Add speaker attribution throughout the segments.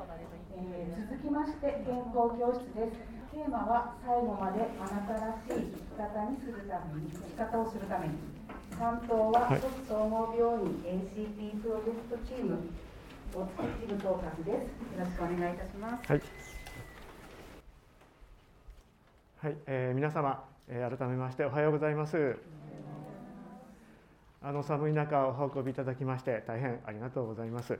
Speaker 1: えー、続きまして健康教室です。テーマは最後まであなたらしい生き方にするために生き方をするために。担当は都市総合病院 ACP プロジェクトチーム大月支部統括です。よろしくお願いいたします。はい
Speaker 2: はい、えー、皆様、えー、改めましておはようございます。あの寒い中お運びいただきまして大変ありがとうございます。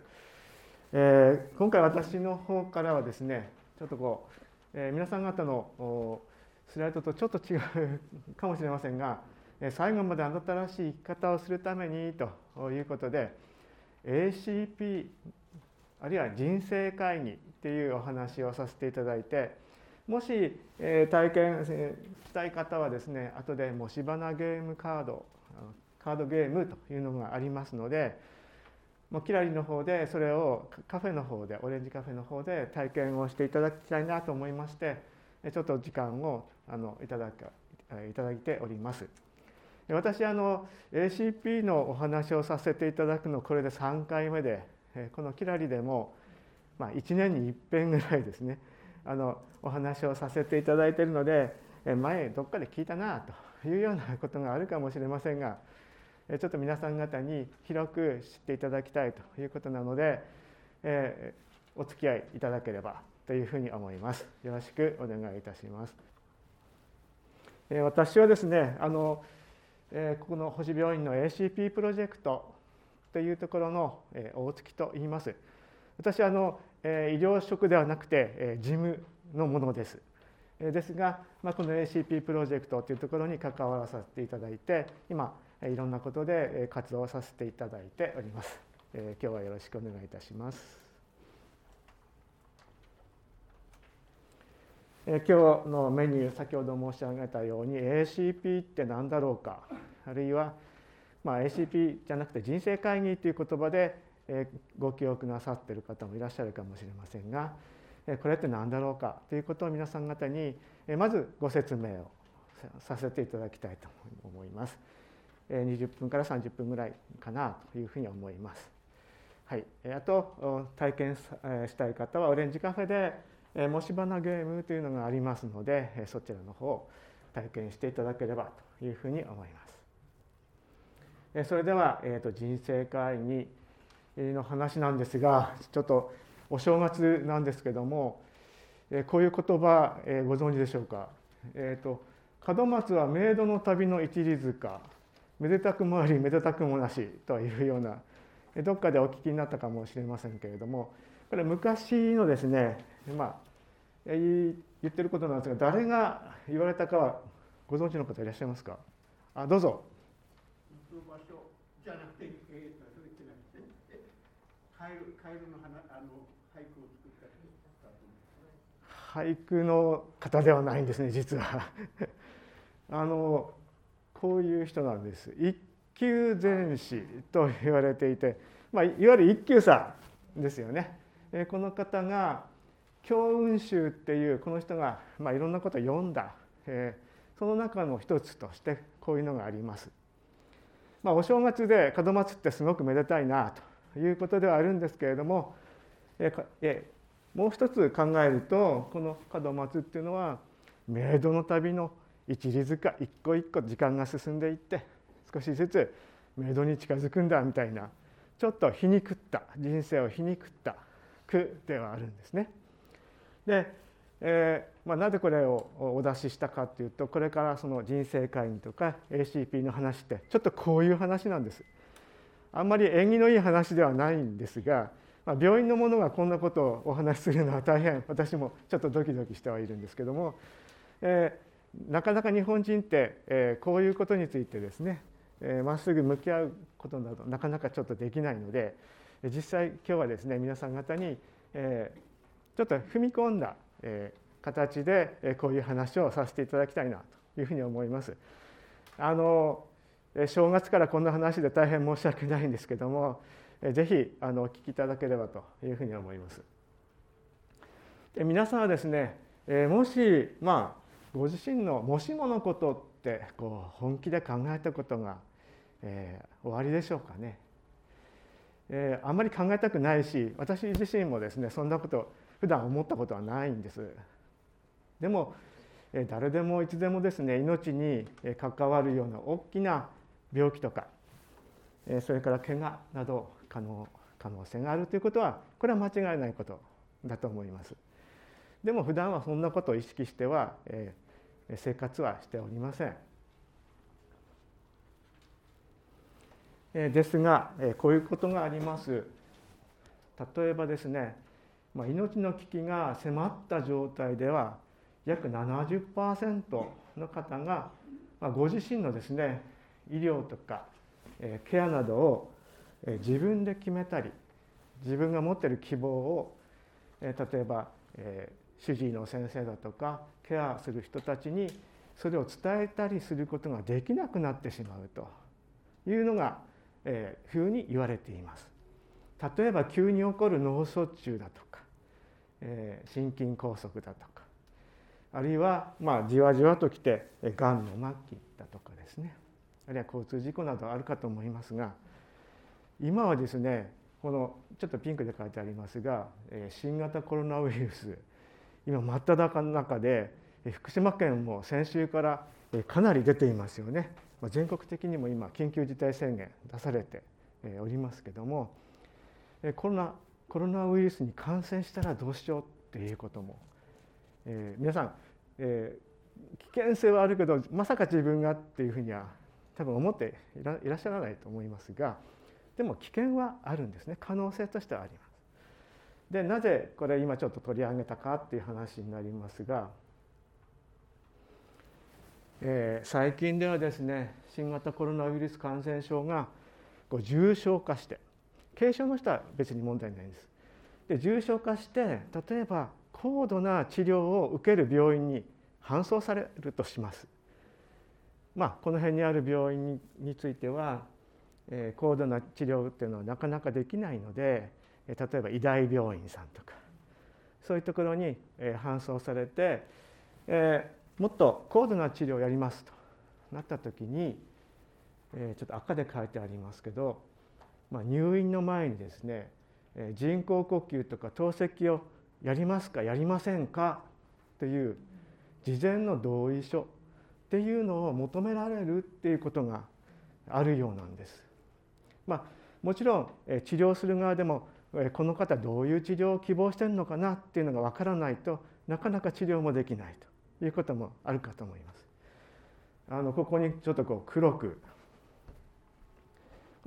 Speaker 2: えー、今回私の方からはですねちょっとこう、えー、皆さん方のスライドとちょっと違うかもしれませんが最後まであなたらしい生き方をするためにということで ACP あるいは人生会議っていうお話をさせていただいてもし、え体験したい方はですね後でもし花ゲームカードカードゲームというのがありますのでもうキラリの方でそれをカフェの方でオレンジカフェの方で体験をしていただきたいなと思いましてちょっと時間をあのいただくいただいております。私あの ACP のお話をさせていただくのこれで3回目でこのキラリでも、まあ、1年にいっぺんぐらいですねあのお話をさせていただいているので前どっかで聞いたなというようなことがあるかもしれませんがちょっと皆さん方に広く知っていただきたいということなので、えー、お付き合いいただければというふうに思います。よろしくお願いいたします。えー、私はですねあの、えー、ここの星病院の ACP プロジェクトというところの、えー、大月と言います。私はあの、えー、医療職ではなくて、えー、事務のものです。ですが、まあ、この ACP プロジェクトというところに関わらさせていただいて今いろんなことで活動させていただいております。今日はよろしくお願いいたします。今日のメニュー先ほど申し上げたように ACP って何だろうかあるいは、まあ、ACP じゃなくて人生会議という言葉でご記憶なさっている方もいらっしゃるかもしれませんがこれって何だろうかということを皆さん方にまずご説明をさせていただきたいと思います。20分から30分ぐらいかなというふうに思います。はい、あと体験したい方はオレンジカフェでもし花ゲームというのがありますのでそちらの方を体験していただければというふうに思います。それでは、えー、と人生会議の話なんですがちょっとお正月なんですけどもこういう言葉ご存知でしょうか？えーと門松はメイドの旅の一里塚めでたくもありめでたくもなしというようなどっかでお聞きになったかもしれませんけれどもこれ昔のですねまあ言ってることなんですが誰が言われたかはご存知の方いらっしゃいますか？あどうぞ。じゃなくて、えー、そう言ってないですね。カエルカエルの花あの俳句を作った俳句の方ではないんですね実は。あのこういう人なんです一級前士と言われていて、まあ、いわゆる一級さんですよね。この方が強運集っていうこの人が、まあ、いろんなことを読んだ、え、その中の一つとしてこういうのがあります。まあ、お正月で門松ってすごくめでたいなということではあるんですけれども、えー、もう一つ考えるとこの門松っていうのは冥土の旅の一里塚一個一個時間が進んでいって少しずつメイドに近づくんだみたいなちょっと皮肉った人生を皮肉った句ではあるんですね。で、えーまあ、なぜこれをお出ししたかっていうとこれからその人生会議とか ACP の話ってちょっとこういう話なんです。あんまり縁起のいい話ではないんですが、まあ、病院の者がこんなことをお話しするのは大変私もちょっとドキドキしてはいるんですけども、えー、なかなか日本人って、えー、こういうことについてですねま、えー、っすぐ向き合うことなどなかなかちょっとできないので実際今日はですね皆さん方に、えー、ちょっと踏み込んだ、えー、形で、えー、こういう話をさせていただきたいなというふうに思います。あの正月からこんな話で大変申し訳ないんですけどもぜひあのお聞きいただければというふうに思います。で皆さんはですねもしまあご自身のもしものことってこう本気で考えたことが、えー、終わりでしょうかね。えー、あんまり考えたくないし私自身もですねそんなこと普段思ったことはないんです。でも誰でもいつでもですね命に関わるような大きな病気とかそれから怪我など可能可能性があるということはこれは間違いないことだと思います。でも普段はそんなことを意識しては生活はしておりません。ですがこういうことがあります。例えばですねまあ命の危機が迫った状態では約70%の方がまあご自身のですね医療とかケアなどを自分で決めたり自分が持っている希望を例えば主治医の先生だとかケアする人たちにそれを伝えたりすることができなくなってしまうというのが、えー、ふうに言われています。例えば急に起こる脳卒中だとか、えー、心筋梗塞だとかあるいはまあじわじわときてがんの末期だとかですねあるいは交通事故などあるかと思いますが今はですねこのちょっとピンクで書いてありますが新型コロナウイルス今真っ只中の中で福島県も先週からかなり出ていますよね全国的にも今緊急事態宣言出されておりますけどもコロナコロナウイルスに感染したらどうしようっていうことも、えー、皆さん、えー、危険性はあるけどまさか自分がっていうふうには多分思っていらっしゃらないと思いますがでも危険はあるんですね可能性としてはあります。でなぜこれ今ちょっと取り上げたかっていう話になりますが、えー、最近ではですね新型コロナウイルス感染症がこう重症化して軽症の人は別に問題ないんです。で重症化して例えば高度な治療を受ける病院に搬送されるとします。まあ、この辺にある病院については、えー、高度な治療っていうのはなかなかできないので例えば医大病院さんとかそういうところに搬送されて、え、もっと高度な治療をやりますとなった時に、え、ちょっと赤で書いてありますけど、ま、入院の前にですね人工呼吸とか透析をやりますかやりませんかという事前の同意書っていうのを求められるっていうことがあるようなんです。まあ、もちろん治療する側でもこの方どういう治療を希望してるのかなっていうのが分からないとなかなか治療もできないということもあるかと思います。あのここにちょっとこう黒く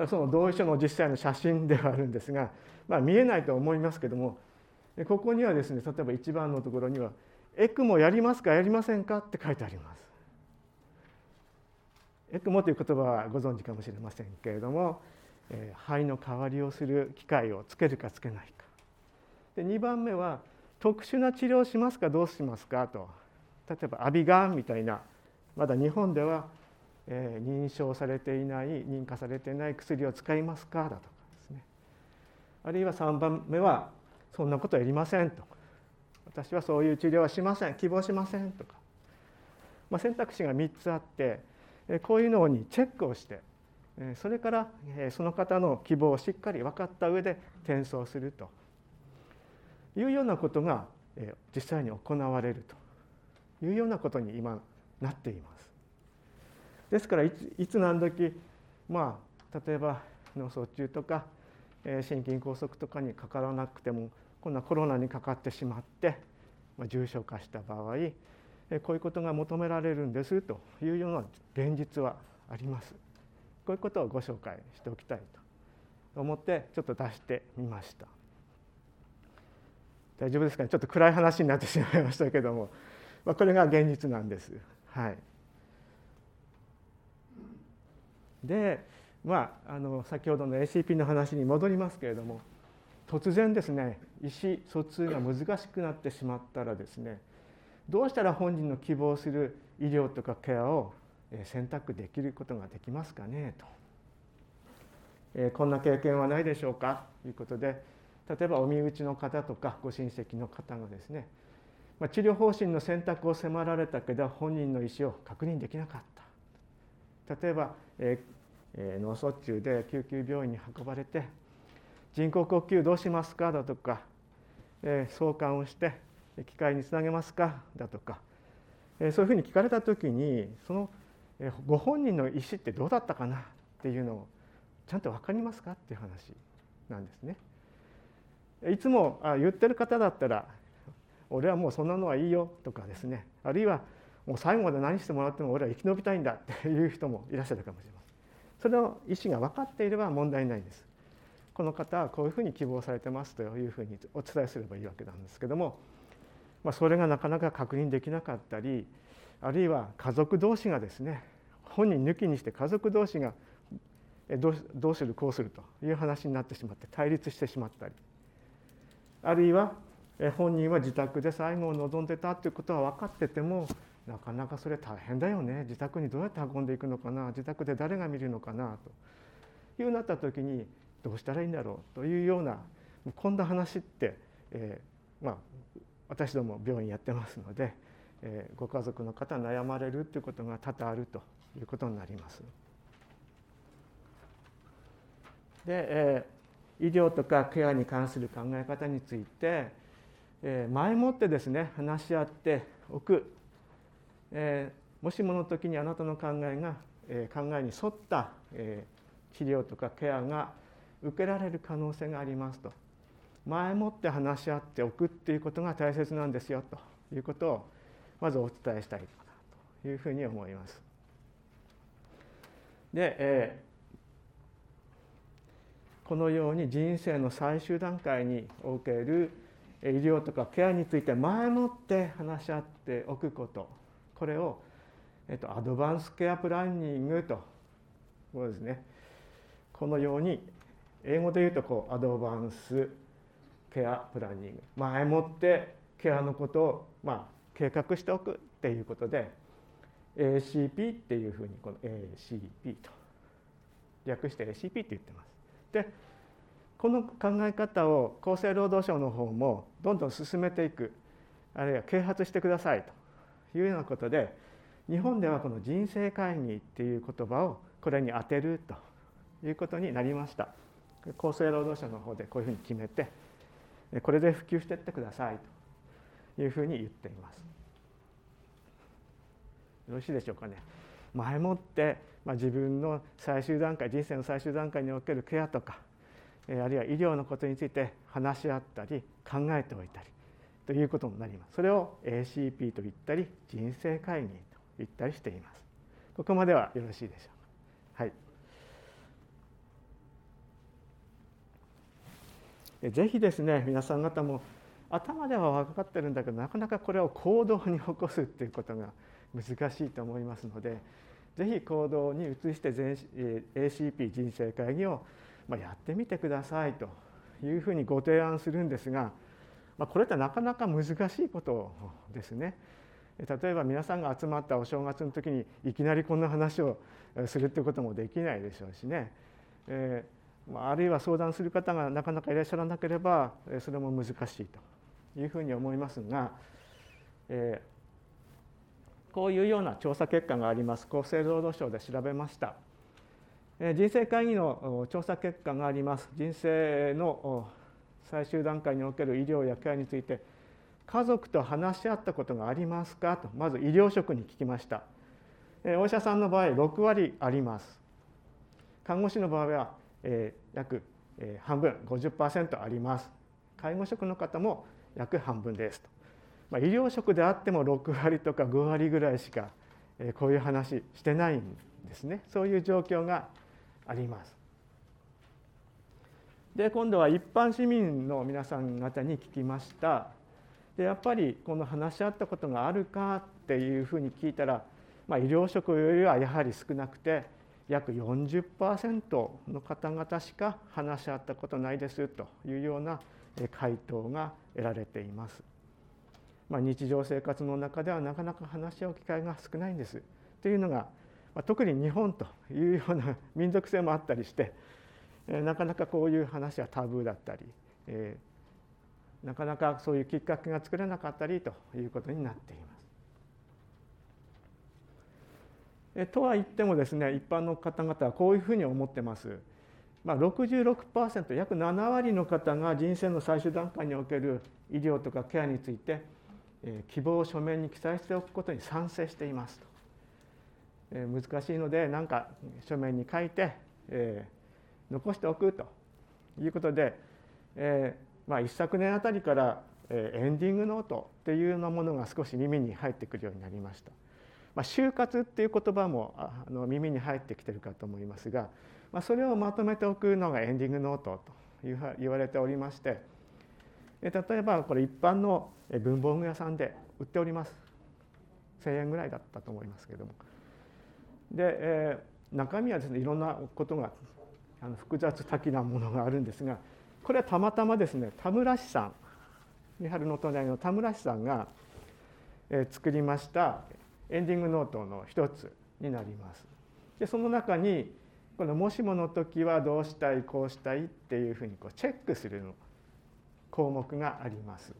Speaker 2: その同意書の実際の写真ではあるんですが、まあ、見えないと思いますけどもここにはですね例えば一番のところには「エクモやりますかやりませんか?」って書いてあります。エクモという言葉はご存知かもしれませんけれども肺の代わりをする機械をつけるかつけないか。で2番目は特殊な治療をしますかどうしますか？と。例えばアビガンみたいなまだ日本では、え、認証されていない認可されていない薬を使いますか？だとかですね。あるいは3番目はそんなことやりませんと私はそういう治療はしません希望しませんとか、まあ、選択肢が3つあってこういうのにチェックをしてそれからその方の希望をしっかり分かった上で転送するというようなことが実際に行われるというようなことに今なっています。ですからいつ何時まあ例えば脳卒中とか心筋梗塞とかにかからなくてもこんなコロナにかかってしまって重症化した場合こういうことが求められるんですというような現実はあります。こういうことをご紹介しておきたいと思ってちょっと出してみました。大丈夫ですかね？ちょっと暗い話になってしまいましたけども、まあ、これが現実なんです。はい。でまああの先ほどの ACP の話に戻りますけれども突然ですね意思疎通が難しくなってしまったらですねどうしたら本人の希望する医療とかケアを選択できることができますかねと、えこんな経験はないでしょうかということで例えばお身内の方とかご親戚の方がですね、ま治療方針の選択を迫られたけど本人の意思を確認できなかった。例えば、えー、脳卒中で救急病院に運ばれて人工呼吸どうしますかだとか、えー、相関をして機械につなげますかだとか、えー、そういうふうに聞かれた時にその、ご本人の意思ってどうだったかなっていうのをちゃんと分かりますかっていう話なんですね。いつもあ言ってる方だったら「俺はもうそんなのはいいよ」とかですねあるいは「もう最後まで何してもらっても俺は生き延びたいんだ」っていう人もいらっしゃるかもしれません。それの意思が分かっていれば問題ないです。この方はこういうふうに希望されてますというふうにお伝えすればいいわけなんですけども、まあ、それがなかなか確認できなかったりあるいは家族同士がですね本人抜きにして家族同士がどうどうするこうするという話になってしまって対立してしまったりあるいは本人は自宅で最後を望んでたということは分かっててもなかなかそれ大変だよね。自宅にどうやって運んでいくのかな。自宅で誰が見るのかなというなった時にどうしたらいいんだろうというようなこんな話って、えー、まあ私ども病院やってますので、え、ご家族の方悩まれるということが多々あるということになります。で、え、医療とかケアに関する考え方について、え、前もってですね話し合っておく、え、もしもの時にあなたの考えが、え、考えに沿った、え、治療とかケアが受けられる可能性がありますと前もって話し合っておくっていうことが大切なんですよということをまずお伝えしたいというふうに思います。で、えー、このように人生の最終段階における医療とかケアについて前もって話し合っておくこと。これを、えっと、アドバンスケアプランニングとこうですね。このように英語で言うとこうアドバンスケアプランニング前もってケアのことをまあ計画しておくっていうことで ACP っていうふうにこの ACP と。略して ACP って言ってます。でこの考え方を厚生労働省の方もどんどん進めていく。あるいは啓発してくださいと。いうようなことで日本ではこの人生会議っていう言葉をこれに当てると。いうことになりました。厚生労働省の方でこういうふうに決めてこれで普及してってくださいと。いうふうに言っています。よろしいでしょうかね。前もって、まあ、自分の最終段階人生の最終段階におけるケアとかあるいは医療のことについて話し合ったり考えておいたりということになります。それを ACP と言ったり人生会議と言ったりしています。ここまではよろしいでしょうか。はい。ぜひですね皆さん方も頭では分かってるんだけどなかなかこれを行動に起こすっていうことが難しいと思いますのでぜひ行動に移して ACP 人生会議をやってみてくださいというふうにご提案するんですがこれってなかなか難しいことですね。例えば皆さんが集まったお正月の時にいきなりこんな話をするってこともできないでしょうしね。えーあるいは相談する方がなかなかいらっしゃらなければそれも難しいというふうに思いますが、えー、こういうような調査結果があります。厚生労働省で調べました、えー、人生会議の調査結果があります。人生の最終段階における医療やケアについて家族と話し合ったことがありますか？とまず医療職に聞きました、えー、お医者さんの場合6割あります。看護師の場合はえー、約、半分50%あります。介護職の方も約半分ですと、まあ、医療職であっても6割とか5割ぐらいしか、こういう話してないんですね。そういう状況があります。で今度は一般市民の皆さん方に聞きました。でやっぱりこの話し合ったことがあるかっていうふうに聞いたら、まあ、医療職よりはやはり少なくて約40%の方々しか話し合ったことないですというような回答が得られています。まあ、日常生活の中ではなかなか話し合う機会が少ないんですというのが、まあ、特に日本というような 民族性もあったりして、なかなかこういう話はタブーだったり、えー、なかなかそういうきっかけが作れなかったりということになっています。えとは言ってもですね一般の方々はこういうふうに思ってます。まあ、66%約7割の方が人生の最終段階における医療とかケアについて、えー、希望を書面に記載しておくことに賛成していますと、えー、難しいので何か書面に書いて、えー、残しておくということで、えーまあ、一昨年あたりから、えー、エンディングノートっていうようなものが少し耳に入ってくるようになりました。まあ、就活っていう言葉もあの耳に入ってきてるかと思いますがまあ、それをまとめておくのがエンディングノートという言われておりまして例えばこれ一般の文房具屋さんで売っております1,000円ぐらいだったと思いますけどもで、えー、中身はですねいろんなことがあの複雑多岐なものがあるんですがこれはたまたまですね田村氏さん三春の隣の田村氏さんが、え、作りましたエンディングノートの一つになります。でその中にこのもしもの時はどうしたいこうしたいっていうふうにこうチェックする項目があります。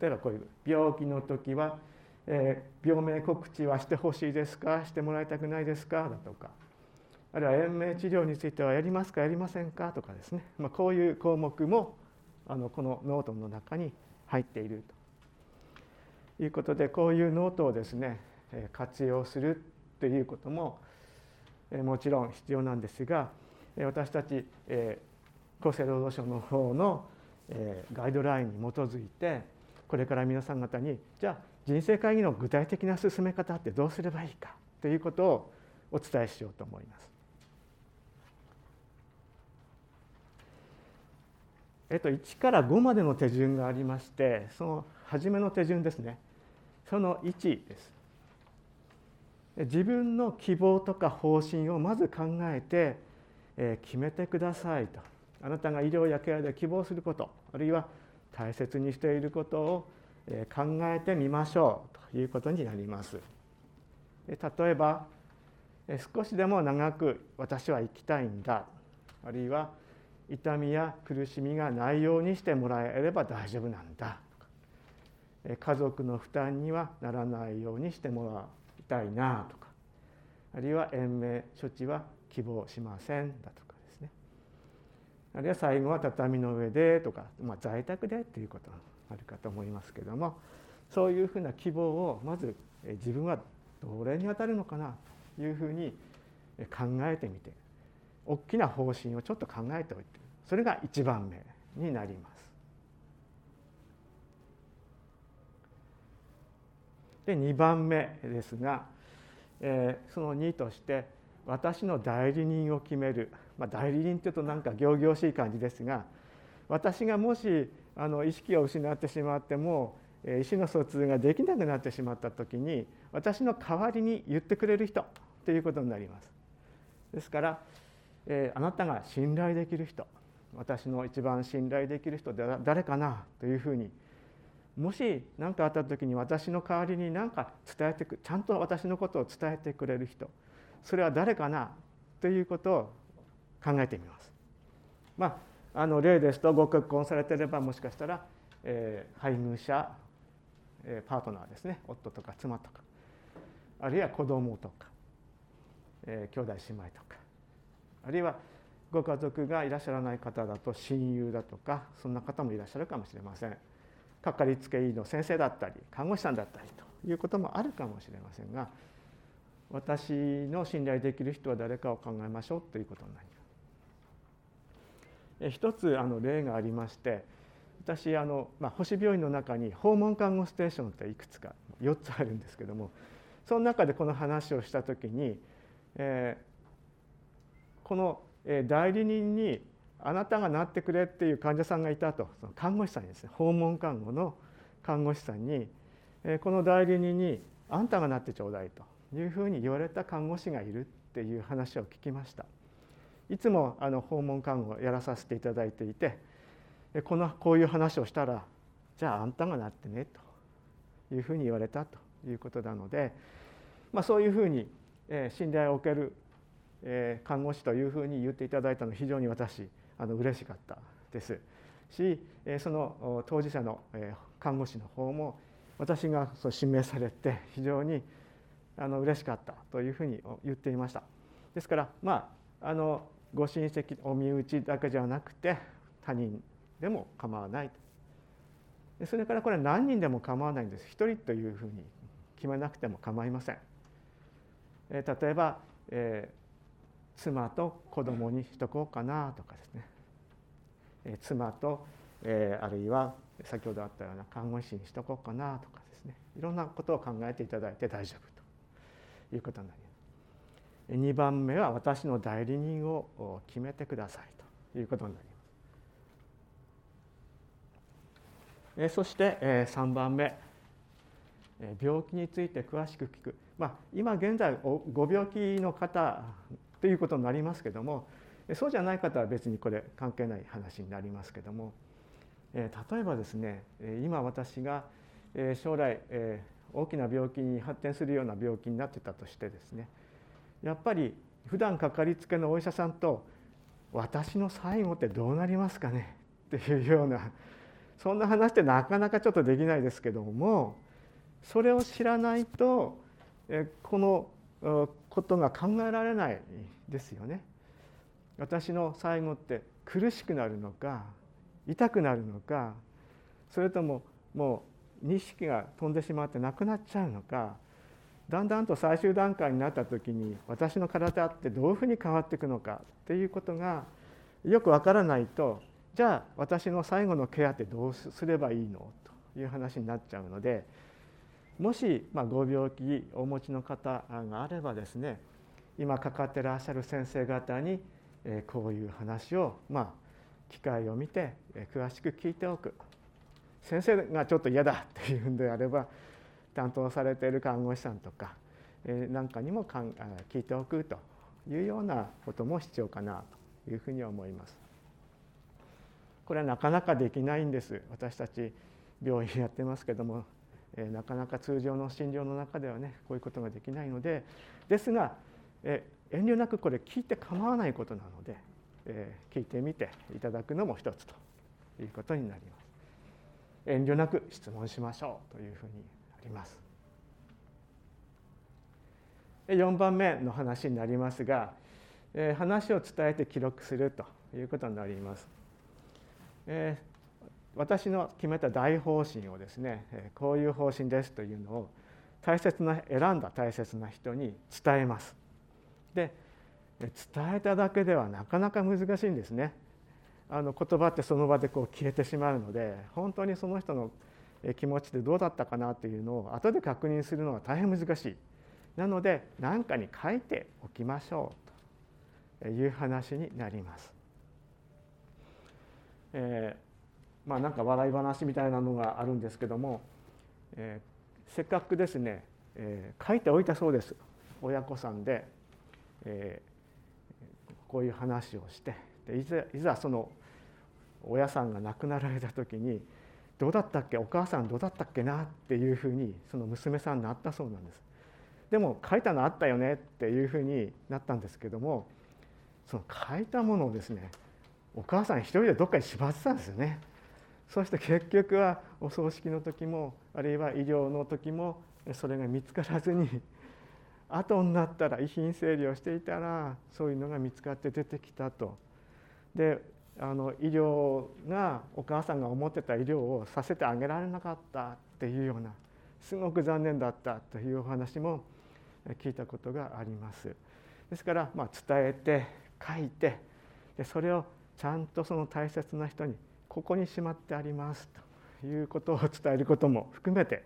Speaker 2: 例えばこういう病気の時は、えー、病名告知はしてほしいですか？してもらいたくないですか？だとか。あるいは延命治療についてはやりますか？やりませんか？とかですね、まあ、こういう項目もあのこのノートの中に入っていると。いうことでこういうノートをですね活用する。ということももちろん必要なんですが私たち厚生労働省の方のガイドラインに基づいてこれから皆さん方にじゃあ人生会議の具体的な進め方ってどうすればいいかということをお伝えしようと思います。えっと、1から5までの手順がありましてその初めの手順ですねその1です自分の希望とか方針をまず考えて決めてくださいと。あなたが医療やケアで希望することあるいは大切にしていることを考えてみましょうということになります。例えば少しでも長く私は生きたいんだ。あるいは痛みや苦しみがないようにしてもらえれば大丈夫なんだ。家族の負担にはならないようにしてもらたいなとかあるいは延命処置は希望しませんだとかですねあるいは最後は畳の上でとか、まあ、在宅でということがあるかと思いますけどもそういうふうな希望をまず自分はどれに当たるのかなというふうに考えてみて大きな方針をちょっと考えておいてそれが1番目になります。で2番目ですが、えー、その2として私の代理人を決める、まあ、代理人っていうとなんか仰々しい感じですが私がもしあの意識を失ってしまっても意思の疎通ができなくなってしまった時に私の代わりに言ってくれる人ということになります。ですから、えー、あなたが信頼できる人私の一番信頼できる人誰かなというふうにもし何かあった時に私の代わりに何か伝えてくちゃんと私のことを伝えてくれる人それは誰かなということを考えてみます。まあ、あの例ですとご結婚されてればもしかしたら、えー、配偶者、えー、パートナーですね夫とか妻とかあるいは子供とか、えー、兄弟姉妹とかあるいはご家族がいらっしゃらない方だと親友だとかそんな方もいらっしゃるかもしれません。かかりつけ医の先生だったり看護師さんだったりということもあるかもしれませんが私の信頼できる人は誰かを考えましょうということになります。一つあの例がありまして私あの、まあ、星病院の中に訪問看護ステーションっていくつか4つあるんですけどもその中でこの話をした時に、えー、この代理人にあなたがなってくれっていう患者さんがいたと。その看護師さんにですね訪問看護の看護師さんにこの代理人に「あんたがなってちょうだい」というふうに言われた看護師がいるっていう話を聞きました。いつもあの訪問看護をやらさせていただいていてこのこういう話をしたら「じゃああんたがなってね」というふうに言われたということなので、まあ、そういうふうに信頼を受ける看護師というふうに言っていただいたのは非常に私あの嬉しかったです。しその当事者の看護師の方も私が指名されて非常にあの嬉しかったというふうに言っていました。ですからまああのご親戚お身内だけじゃなくて他人でも構わないでそれからこれは何人でも構わないんです。一人というふうに決めなくても構いません。例えば、えー、妻と子供にしとこうかなとかですね、妻と、え、あるいは先ほどあったような看護師にしとこうかなとかですね。いろんなことを考えていただいて大丈夫と。いうことになります。2番目は私の代理人を決めてくださいと。いうことになります。そして3番目。病気について詳しく聞く、まあ、今現在ご病気の方ということになりますけどもそうじゃない方は別にこれ関係ない話になりますけども例えばですね今私が将来大きな病気に発展するような病気になってたとしてですねやっぱり普段かかりつけのお医者さんと私の最後ってどうなりますかね？っていうようなそんな話ってなかなかちょっとできないですけどもそれを知らないとこのことが考えられないですよね。私の最後って苦しくなるのか痛くなるのかそれとももう認識が飛んでしまってなくなっちゃうのかだんだんと最終段階になった時に私の体ってどういうふうに変わっていくのかっていうことがよくわからないとじゃあ私の最後のケアってどうすればいいの？という話になっちゃうのでもし、まあ、ご病気お持ちの方があればですね今かかってらっしゃる先生方にえこういう話をまあ機会を見てえ詳しく聞いておく。先生がちょっと嫌だっていうんであれば担当されている看護師さんとかえなんかにもかん聞いておくというようなことも必要かなというふうに思います。これはなかなかできないんです。私たち病院やってますけどもえなかなか通常の診療の中ではねこういうことができないので。ですが遠慮なくこれ聞いて構わないことなのでえ聞いてみていただくのも一つということになります。遠慮なく質問しましょうというふうにあります。4番目の話になりますがえ話を伝えて記録するということになります。え私の決めた大方針をですねえこういう方針ですというのを大切な選んだ大切な人に伝えます。で伝えただけではなかなか難しいんですね。あの言葉ってその場でこう消えてしまうので本当にその人の気持ちでどうだったかなというのを後で確認するのは大変難しいなので何かに書いておきましょうという話になります。えー、まあなんか笑い話みたいなのがあるんですけども、えー、せっかくですね、えー、書いておいたそうです親子さんで、えー、こういう話をしてでいざいざその親さんが亡くなられた時にどうだったっけ？お母さんどうだったっけな？っていうふうにその娘さんになったそうなんです。でも書いたのあったよねっていうふうになったんですけどもその書いたものをですねお母さん一人でどっかにしまってたんですよね。そして結局はお葬式の時もあるいは医療の時もそれが見つからずに後になったら遺品整理をしていたらそういうのが見つかって出てきたと。であの医療がお母さんが思ってた医療をさせてあげられなかったっていうようなすごく残念だったというお話も聞いたことがあります。ですから、まあ、伝えて書いてでそれをちゃんとその大切な人にここにしまってありますということを伝えることも含めて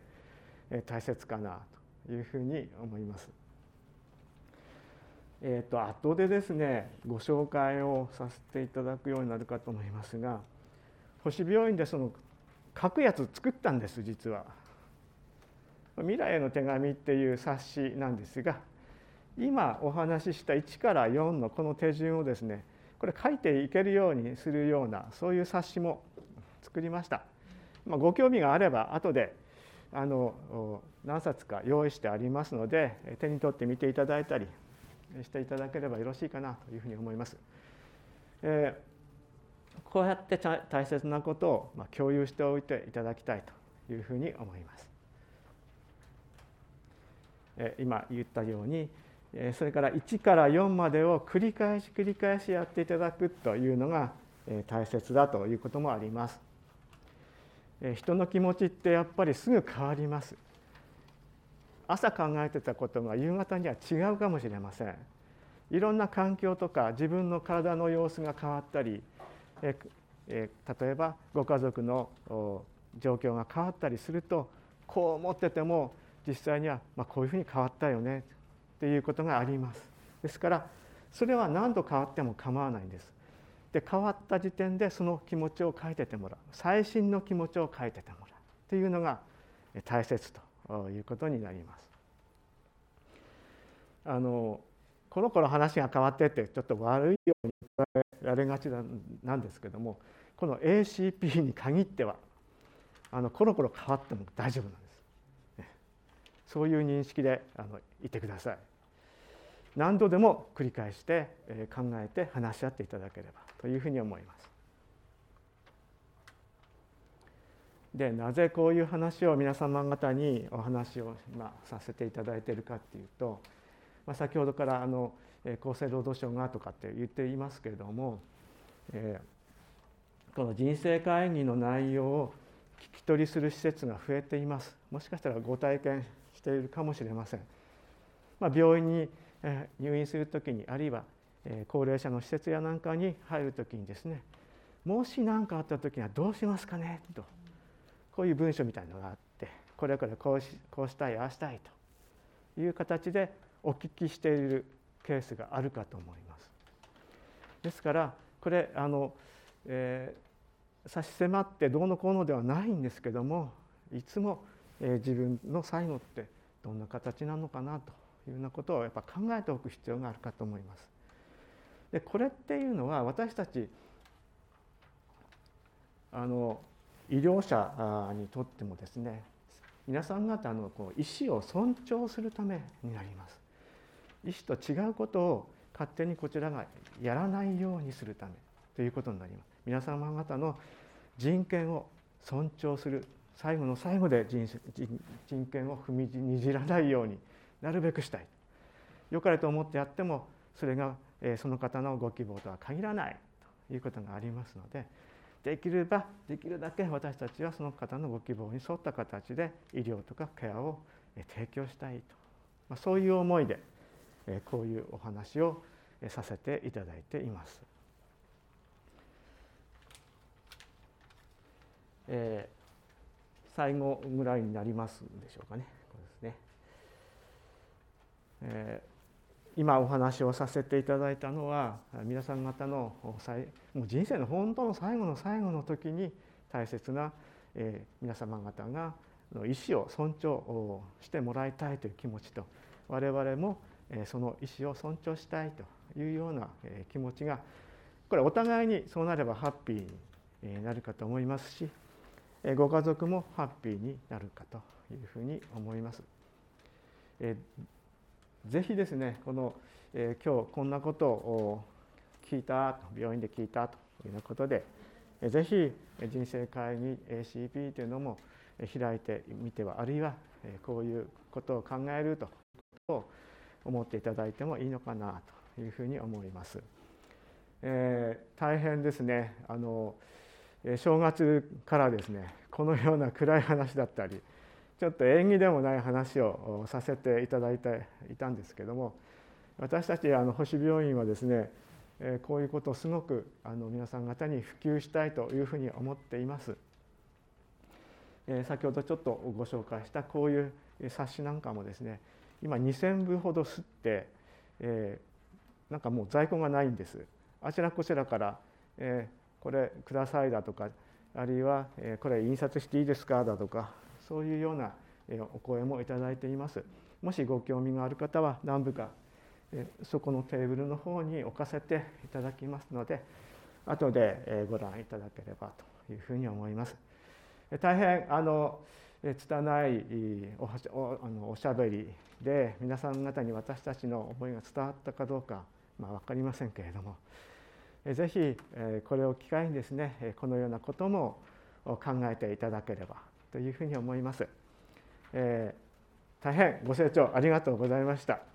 Speaker 2: 大切かなというふうに思います。えーと、後でですねご紹介をさせていただくようになるかと思いますが星病院でその書くやつ作ったんです実は。未来への手紙っていう冊子なんですが今お話しした1から4のこの手順をですねこれ書いていけるようにするようなそういう冊子も作りました。まあ、ご興味があれば後であの何冊か用意してありますので手に取って見ていただいたりしていただければよろしいかなというふうに思います。えー、こうやって大切なことをま共有しておいていただきたいというふうに思います。えー、今言ったようにえそれから1から4までを繰り返し繰り返しやっていただくというのがえ大切だということもあります。人の気持ちってやっぱりすぐ変わります。朝考えてたことが夕方には違うかもしれません。いろんな環境とか自分の体の様子が変わったりええ例えばご家族の状況が変わったりするとこう思ってても実際にはまこういうふうに変わったよねっていうことがあります。ですからそれは何度変わっても構わないんです。で変わった時点でその気持ちを書いててもらう最新の気持ちを書いててもらうというのが大切ということになります。あのこの頃話が変わってってちょっと悪いように言われがちなんですけどもこの ACP に限ってはあのコロコロ変わっても大丈夫なんです。そういう認識であのいてください。何度でも繰り返して考えて話し合っていただければというふうに思います。でなぜこういう話を皆様方にお話を今させていただいているかっていうとまあ、先ほどからあの厚生労働省がとかって言っていますけれども、えー、この人生会議の内容を聞き取りする施設が増えています。もしかしたらご体験しているかもしれません、まあ、病院に入院する時にあるいは高齢者の施設やなんかに入る時にですねもし何かあった時にはどうしますかねと。こういう文書みたいなのがあってこれからこうしこうしたいああしたいという形でお聞きしているケースがあるかと思います。ですからこれあの、えー、差し迫ってどうのこうのではないんですけどもいつも、えー、自分の最後ってどんな形なのかなというようなことをやっぱ考えておく必要があるかと思います。でこれっていうのは私たちあの医療者にとってもですね皆さん方のこう意思を尊重するためになります。意思と違うことを勝手にこちらがやらないようにするためということになります皆様方の人権を尊重する最後の最後で人人権を踏みにじらないようになるべくしたい良かれと思ってやってもそれがその方のご希望とは限らないということがありますのでできればできるだけ私たちはその方のご希望に沿った形で医療とかケアを提供したいと、まあ、そういう思いでこういうお話をさせていただいています。えー、最後ぐらいになりますでしょうかね。これですねえー、今お話をさせていただいたのは皆さん方のもう人生の本当の最後の最後の時に大切な、えー、皆様方が意思を尊重してもらいたいという気持ちと我々もえその意思を尊重したいというようなえ気持ちがこれお互いにそうなればハッピーになるかと思いますしえご家族もハッピーになるかというふうに思います。えぜひですねこのえ今日こんなことを聞いた病院で聞いたということでぜひ人生会議 ACP というのも開いてみてはあるいはえこういうことを考えるということを思っていただいてもいいのかなというふうに思います。えー、大変ですねあの正月からですねこのような暗い話だったりちょっと縁起でもない話をさせていただいていたんですけども私たちあの星病院はですねこういうことをすごくあの皆さん方に普及したいというふうに思っています。先ほどちょっとご紹介したこういう冊子なんかもですね今2,000部ほど吸って、えー、なんかもう在庫がないんですあちらこちらから、えー、これくださいだとかあるいは、えー、これ印刷していいですかだとかそういうような、お声もいただいています。もしご興味がある方は何部か、そこのテーブルの方に置かせていただきますので後で、ご覧いただければというふうに思います。大変あの拙いおしゃべりで皆さん方に私たちの思いが伝わったかどうか、まあ、分かりませんけれどもぜひこれを機会にですねこのようなことも考えていただければというふうに思います。えー、大変ご清聴ありがとうございました。